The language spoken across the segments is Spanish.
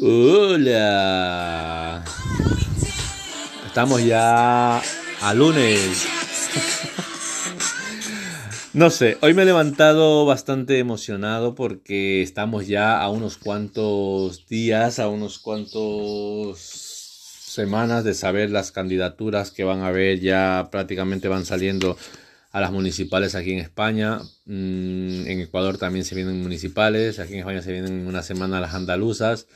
Hola. Estamos ya a lunes. No sé, hoy me he levantado bastante emocionado porque estamos ya a unos cuantos días, a unos cuantos semanas de saber las candidaturas que van a haber, ya prácticamente van saliendo a las municipales aquí en España. Mm, en Ecuador también se vienen municipales, aquí en España se vienen una semana las andaluzas,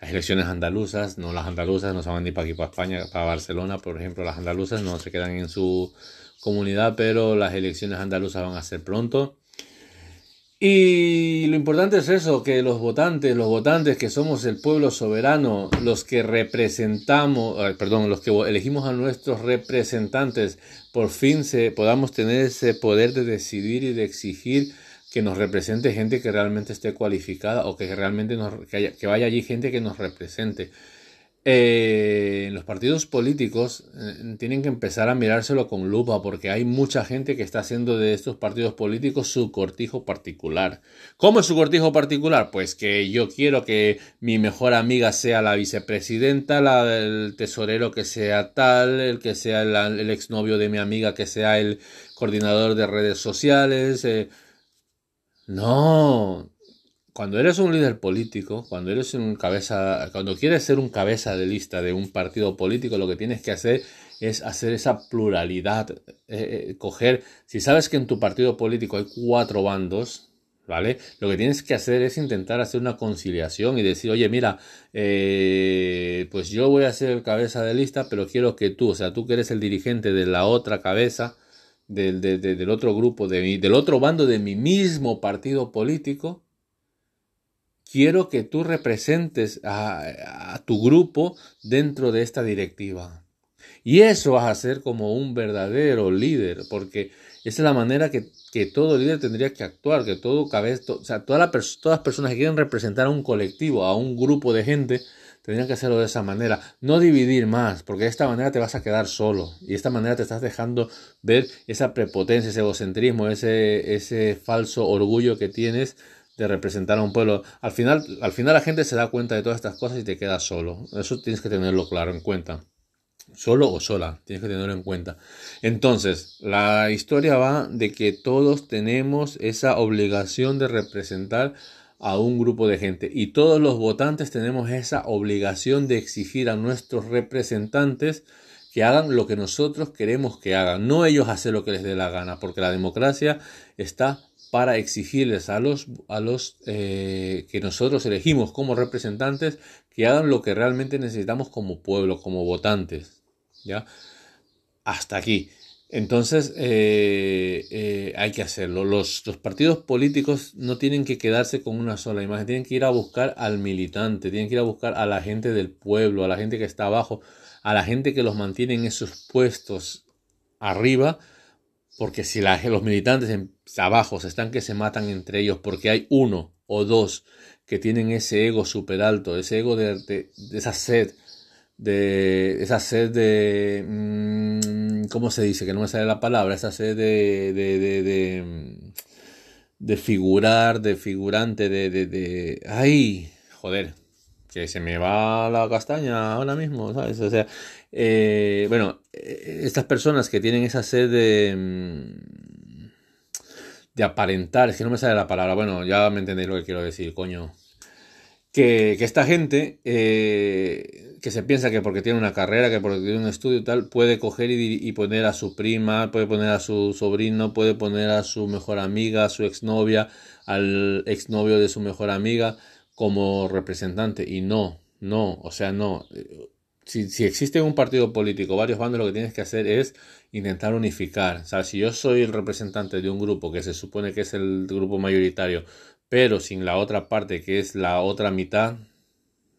las elecciones andaluzas, no las andaluzas no se van ni para aquí, para España, para Barcelona, por ejemplo, las andaluzas no se quedan en su comunidad, pero las elecciones andaluzas van a ser pronto. Y lo importante es eso, que los votantes, los votantes que somos el pueblo soberano, los que representamos, perdón, los que elegimos a nuestros representantes, por fin se, podamos tener ese poder de decidir y de exigir que nos represente gente que realmente esté cualificada o que realmente nos, que vaya allí gente que nos represente. Eh, los partidos políticos eh, tienen que empezar a mirárselo con lupa porque hay mucha gente que está haciendo de estos partidos políticos su cortijo particular. ¿Cómo es su cortijo particular? Pues que yo quiero que mi mejor amiga sea la vicepresidenta, la, el tesorero que sea tal, el que sea el, exnovio de mi amiga que sea el coordinador de redes sociales. Eh. No, cuando eres un líder político, cuando eres un cabeza, cuando quieres ser un cabeza de lista de un partido político, lo que tienes que hacer es hacer esa pluralidad, eh, eh, coger, si sabes que en tu partido político hay cuatro bandos, ¿vale? Lo que tienes que hacer es intentar hacer una conciliación y decir, oye, mira, eh, pues yo voy a ser cabeza de lista, pero quiero que tú, o sea, tú que eres el dirigente de la otra cabeza, del, del otro grupo, de del otro bando de mi mismo partido político, quiero que tú representes a, tu grupo dentro de esta directiva. Y eso vas a ser como un verdadero líder, porque esa es la manera que, todo líder tendría que actuar, que todo cabeza, o sea, todas las personas que quieren representar a un colectivo, a un grupo de gente, tendrían que hacerlo de esa manera. No dividir más, porque de esta manera te vas a quedar solo. Y de esta manera te estás dejando ver esa prepotencia, ese egocentrismo, ese, ese falso orgullo que tienes de representar a un pueblo. Al final, al final la gente se da cuenta de todas estas cosas y te quedas solo. Eso tienes que tenerlo claro en cuenta. Solo o sola, tienes que tenerlo en cuenta. Entonces, la historia va de que todos tenemos esa obligación de representar a un grupo de gente y todos los votantes tenemos esa obligación de exigir a nuestros representantes que hagan lo que nosotros queremos que hagan, no ellos hacer lo que les dé la gana, porque la democracia está para exigirles a los, a los eh, que nosotros elegimos como representantes que hagan lo que realmente necesitamos como pueblo, como votantes. ¿ya? Hasta aquí. Entonces eh, eh, hay que hacerlo. Los, partidos políticos no tienen que quedarse con una sola imagen, tienen que ir a buscar al militante, tienen que ir a buscar a la gente del pueblo, a la gente que está abajo, a la gente que los mantiene en esos puestos arriba porque si los militantes abajo se están que se matan entre ellos porque hay uno o dos que tienen ese ego súper alto, ese ego de, esa sed, de esa sed de... Mm, ¿Cómo se dice? Que no me sale la palabra, esa sed de... de, de, de figurar, de figurante, de, de, de... ¡Ay! Joder, que se me va la castaña ahora mismo, ¿sabes? O sea, eh, bueno, eh, estas personas que tienen esa sed de, mm, de aparentar, es que no me sale la palabra, bueno, ya me entendéis lo que quiero decir, coño. Que, esta gente eh, que se piensa que porque tiene una carrera, que porque tiene un estudio y tal, puede coger y, y, poner a su prima, puede poner a su sobrino, puede poner a su mejor amiga, a su exnovia, al exnovio de su mejor amiga como representante. Y no, no, o sea, no si, si, existe un partido político, varios bandos, lo que tienes que hacer es intentar unificar. O sea, si yo soy el representante de un grupo que se supone que es el grupo mayoritario, pero sin la otra parte que es la otra mitad,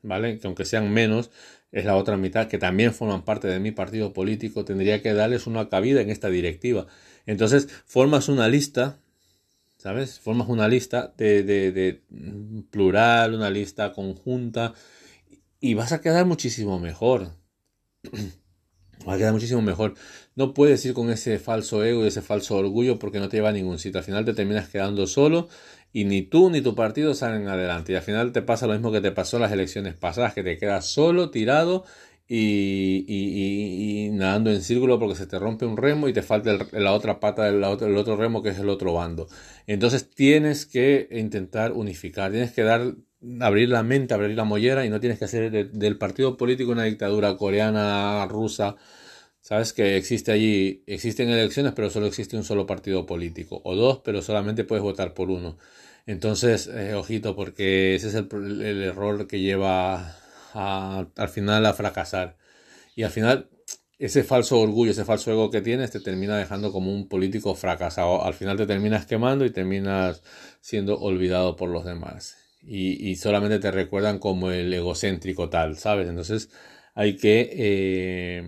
¿vale? Que aunque sean menos, es la otra mitad que también forman parte de mi partido político, tendría que darles una cabida en esta directiva. Entonces, formas una lista, ¿sabes? Formas una lista de, de, de plural, una lista conjunta y vas a quedar muchísimo mejor. Va a quedar muchísimo mejor. No puedes ir con ese falso ego y ese falso orgullo porque no te lleva a ningún sitio. Al final te terminas quedando solo y ni tú ni tu partido salen adelante. Y al final te pasa lo mismo que te pasó en las elecciones pasadas, que te quedas solo, tirado y, nadando en círculo porque se te rompe un remo y te falta la otra pata del otro, remo que es el otro bando. Entonces tienes que intentar unificar, tienes que dar abrir la mente, abrir la mollera y no tienes que hacer del partido político una dictadura coreana, rusa. Sabes que existe allí, existen elecciones, pero solo existe un solo partido político, o dos, pero solamente puedes votar por uno. Entonces, eh, ojito, porque ese es el, error que lleva al final a fracasar. Y al final, ese falso orgullo, ese falso ego que tienes, te termina dejando como un político fracasado. Al final te terminas quemando y terminas siendo olvidado por los demás. Y, solamente te recuerdan como el egocéntrico tal, ¿sabes? Entonces hay que eh,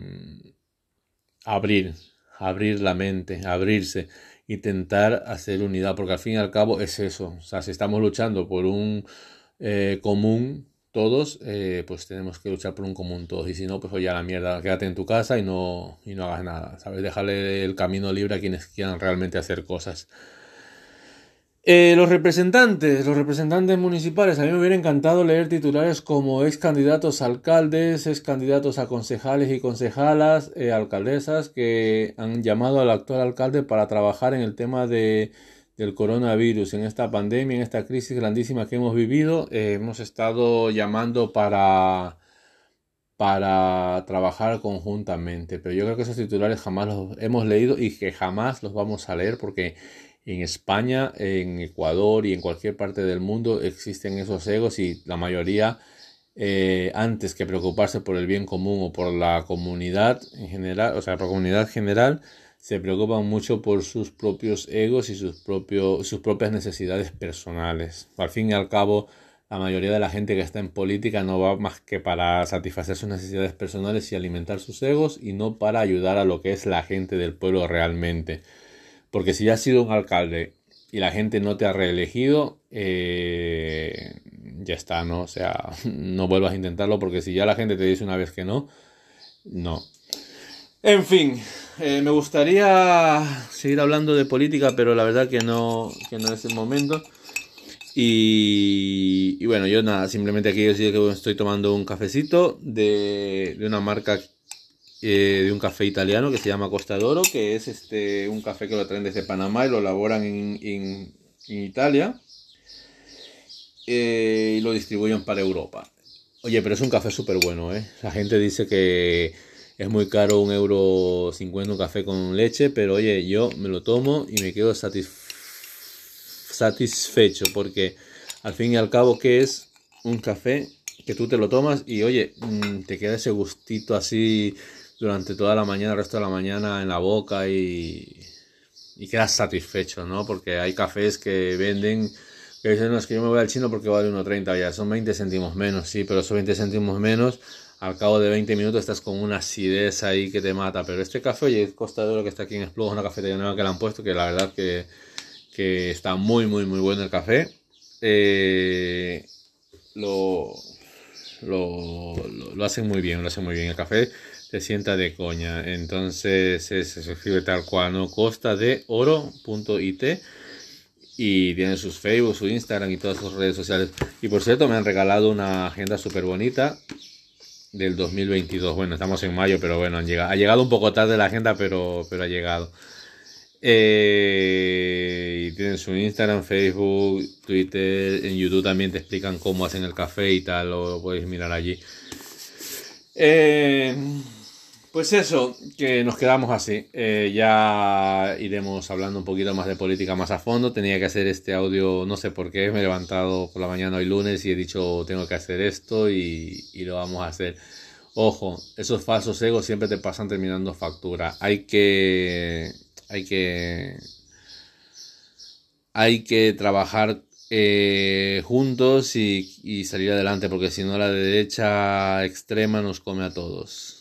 abrir, abrir la mente, abrirse, intentar hacer unidad, porque al fin y al cabo es eso. O sea, si estamos luchando por un eh, común, todos, eh, pues tenemos que luchar por un común todos. Y si no, pues oye, a la mierda, quédate en tu casa y no, y no hagas nada, ¿sabes? Déjale el camino libre a quienes quieran realmente hacer cosas. Eh, los representantes, los representantes municipales, a mí me hubiera encantado leer titulares como ex candidatos a alcaldes, ex candidatos a concejales y concejalas, eh, alcaldesas, que han llamado al actual alcalde para trabajar en el tema de del coronavirus, en esta pandemia, en esta crisis grandísima que hemos vivido, eh, hemos estado llamando para, para trabajar conjuntamente. Pero yo creo que esos titulares jamás los hemos leído y que jamás los vamos a leer porque en España, en Ecuador y en cualquier parte del mundo existen esos egos y la mayoría, eh, antes que preocuparse por el bien común o por la comunidad en general, o sea, la comunidad general, se preocupan mucho por sus propios egos y sus propias necesidades personales. Al fin y al cabo, la mayoría de la gente que está en política no va más que para satisfacer sus necesidades personales y alimentar sus egos y no para ayudar a lo que es la gente del pueblo realmente. Porque si ya has sido un alcalde y la gente no te ha reelegido, eh, ya está, ¿no? O sea, no vuelvas a intentarlo porque si ya la gente te dice una vez que no, no. En fin, eh, me gustaría seguir hablando de política, pero la verdad que no, que no es el momento. Y, bueno, yo nada, simplemente aquí os estoy tomando un cafecito de, de una marca, eh, de un café italiano que se llama Costa d'Oro, que es este, un café que lo traen desde Panamá y lo elaboran en, en, Italia eh, y lo distribuyen para Europa. Oye, pero es un café súper bueno, ¿eh? La gente dice que es muy caro un euro cincuenta un café con leche, pero oye, yo me lo tomo y me quedo satisfecho porque al fin y al cabo que es un café que tú te lo tomas y oye, mm, te queda ese gustito así durante toda la mañana, el resto de la mañana en la boca y, y quedas satisfecho, ¿no? Porque hay cafés que venden que dicen, no, es que yo me voy al chino porque vale 1,30 ya, son 20 céntimos menos, sí, pero son 20 céntimos menos al cabo de 20 minutos estás con una acidez ahí que te mata. Pero este café, oye, Costa de Oro que está aquí en Explogo, una cafetería nueva que le han puesto, que la verdad que, que está muy, muy, muy bueno el café. Eh, lo, lo, lo, hacen muy bien, lo hacen muy bien. El café te sienta de coña. Entonces se escribe tal cual, ¿no? Costa de Oro.it y tiene sus Facebook, su Instagram y todas sus redes sociales. Y por cierto, me han regalado una agenda súper bonita del 2022. Bueno, estamos en mayo, pero bueno, han llegado, ha llegado un poco tarde la agenda, pero, pero ha llegado. Eh, y tienen su Instagram, Facebook, Twitter, en YouTube también te explican cómo hacen el café y tal, lo podéis mirar allí. Eh, pues eso, que nos quedamos así. Eh, ya iremos hablando un poquito más de política más a fondo. Tenía que hacer este audio, no sé por qué, me he levantado por la mañana hoy lunes y he dicho tengo que hacer esto y, lo vamos a hacer. Ojo, esos falsos egos siempre te pasan terminando factura. Hay que. Hay que. Hay que trabajar eh, juntos y salir adelante, porque si no, la derecha extrema nos come a todos.